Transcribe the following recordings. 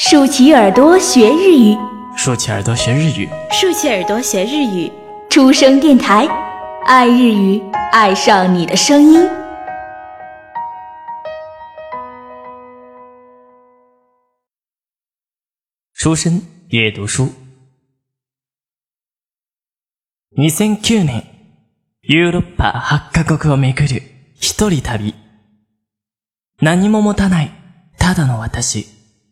竖起耳朵学日语，竖起耳朵学日语，竖起耳朵学日语。出生电台，爱日语，爱上你的声音。出身阅读书。2009年、ヨーロッパ8カ国を巡る一人旅。何も持たない、ただの私、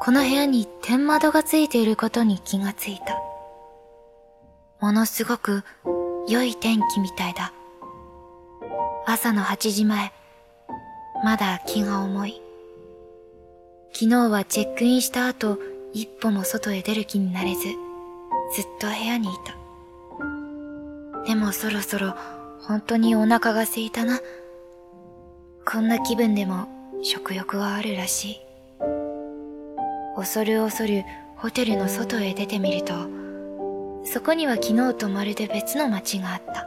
この部屋に天窓がついていることに気がついた。ものすごく良い天気みたいだ。朝の8時前、まだ気が重い。昨日はチェックインした後、一歩も外へ出る気になれず、ずっと部屋にいた。でもそろそろ本当にお腹が空いたな。こんな気分でも食欲はあるらしい。恐る恐るホテルの外へ出てみると、そこには昨日とまるで別の街があった。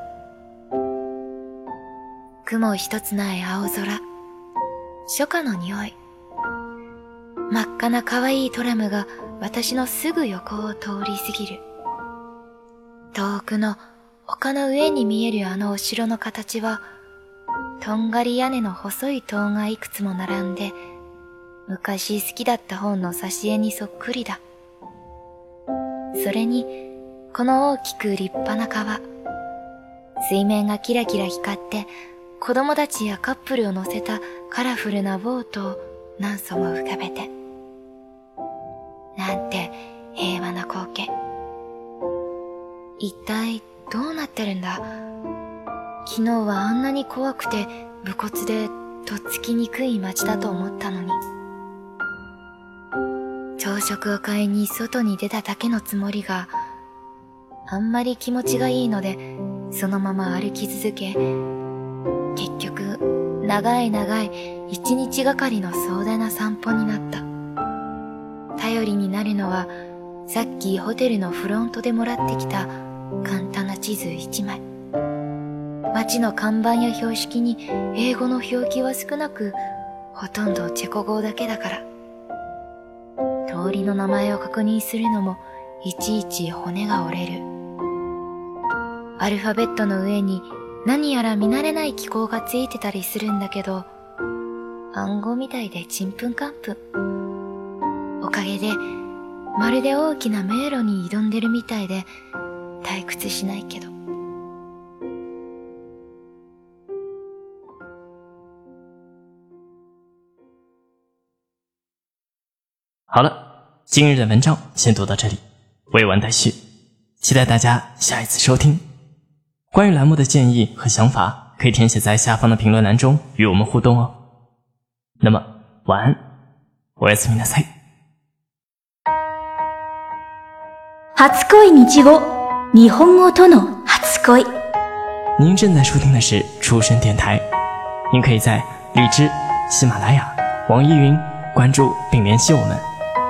雲一つない青空、初夏の匂い。真っ赤な可愛いトラムが私のすぐ横を通り過ぎる。遠くの丘の上に見えるあのお城の形は、とんがり屋根の細い塔がいくつも並んで、昔好きだった本の挿絵にそっくりだ。それに、この大きく立派な川。水面がキラキラ光って、子供たちやカップルを乗せたカラフルなボートを何層も浮かべて。なんて平和な光景。一体どうなってるんだ？昨日はあんなに怖くて武骨でとっつきにくい街だと思ったのに。朝食を買いに外に出ただけのつもりが、あんまり気持ちがいいので、そのまま歩き続け、結局、長い長い一日がかりの壮大な散歩になった。頼りになるのは、さっきホテルのフロントでもらってきた簡単な地図一枚。街の看板や標識に英語の表記は少なく、ほとんどチェコ語だけだから。通りの名前を確認するのも、いちいち骨が折れる。アルファベットの上に何やら見慣れない記号がついてたりするんだけど、暗号みたいでちんぷんかんぷん。おかげで、まるで大きな迷路に挑んでるみたいで、退屈しないけど。好了，今日的文章先读到这里，未完待续，期待大家下一次收听。关于栏目的建议和想法，可以填写在下方的评论栏中与我们互动哦。那么晚安，おやすみなさい。初恋日語、日本語との初恋。您正在收听的是出生电台，您可以在荔枝、喜马拉雅、网易云关注并联系我们。